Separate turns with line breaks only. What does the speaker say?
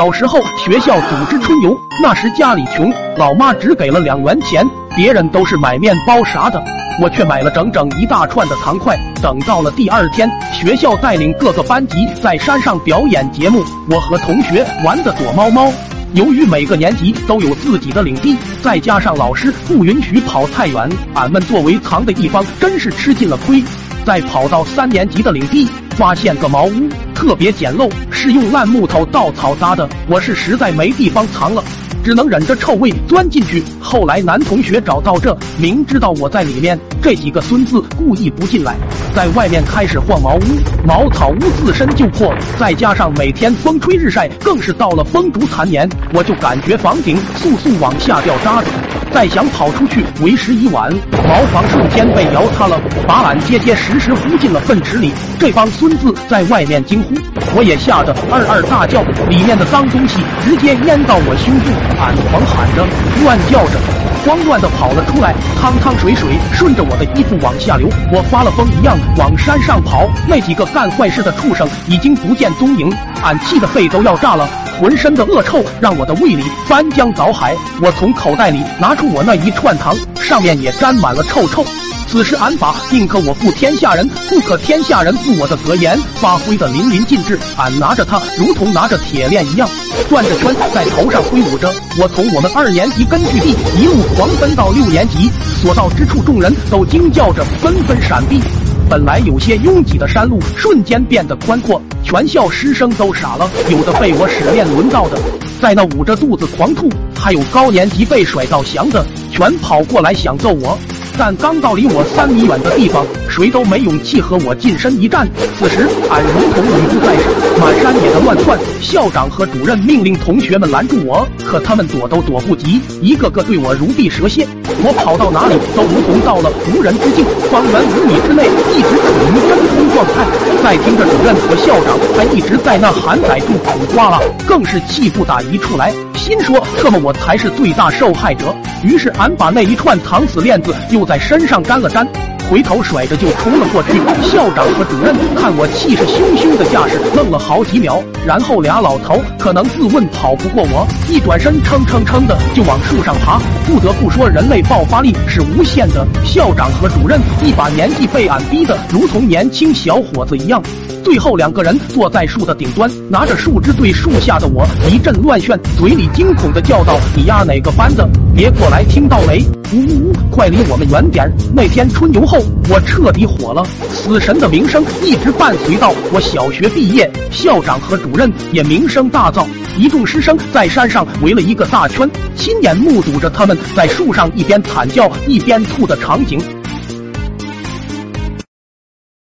小时候学校组织春游，那时家里穷，老妈只给了两元钱，别人都是买面包啥的，我却买了整整一大串的糖块。等到了第二天，学校带领各个班级在山上表演节目，我和同学玩的躲猫猫。由于每个年级都有自己的领地，再加上老师不允许跑太远，俺们作为藏的一方，真是吃尽了亏。在跑到三年级的领地，发现个茅屋。特别简陋，是用烂木头、稻草搭的。我是实在没地方藏了，只能忍着臭味钻进去。后来男同学找到这，明知道我在里面，这几个孙子故意不进来，在外面开始晃茅屋。茅草屋自身就破，再加上每天风吹日晒，更是到了风烛残年，我就感觉房顶速速往下掉渣子。再想跑出去，为时已晚。茅房瞬间被摇塌了，把俺结结实实呼进了粪池里。这帮孙子在外面惊呼，我也吓得二二大叫。里面的脏东西直接淹到我胸部，俺狂喊着，乱叫着，慌乱的跑了出来。汤汤水水顺着我的衣服往下流，我发了疯一样往山上跑。那几个干坏事的畜生已经不见踪影，俺气得肺都要炸了。浑身的恶臭让我的胃里翻江倒海。我从口袋里拿出我那一串糖，上面也沾满了臭臭。此时俺把“宁可我负天下人，不可天下人负我”的格言发挥的淋漓尽致。俺拿着它，如同拿着铁链一样，转着圈在头上挥舞着。我从我们二年级根据地一路狂奔到六年级，所到之处，众人都惊叫着，纷纷闪避。本来有些拥挤的山路，瞬间变得宽阔。全校师生都傻了，有的被我使练轮到的，在那捂着肚子狂吐；还有高年级被甩到翔的，全跑过来想揍我。但刚到离我三米远的地方，谁都没勇气和我近身一战。此时，俺如同吕布在身，满山野的乱窜。校长和主任命令同学们拦住我，可他们躲都躲不及，一个个对我如避蛇蝎。我跑到哪里，都如同到了无人之境，方圆五米之内一直处于真空状态。再听着主任和校长还一直在那喊逮住苦瓜了，更是气不打一处来，心说特么我才是最大受害者。于是俺把那一串糖死链子又在身上粘了粘。回头甩着就冲了过去，校长和主任看我气势汹汹的架势，愣了好几秒，然后俩老头可能自问跑不过我，一转身蹭蹭蹭的就往树上爬。不得不说，人类爆发力是无限的。校长和主任一把年纪被俺逼得如同年轻小伙子一样。最后两个人坐在树的顶端，拿着树枝对树下的我一阵乱炫，嘴里惊恐的叫道：“你丫哪个班的？别过来，听到没？呜呜呜，快离我们远点！”那天春游后，我彻底火了，死神的名声一直伴随到我小学毕业，校长和主任也名声大噪。一众师生在山上围了一个大圈，亲眼目睹着他们在树上一边惨叫一边吐的场景。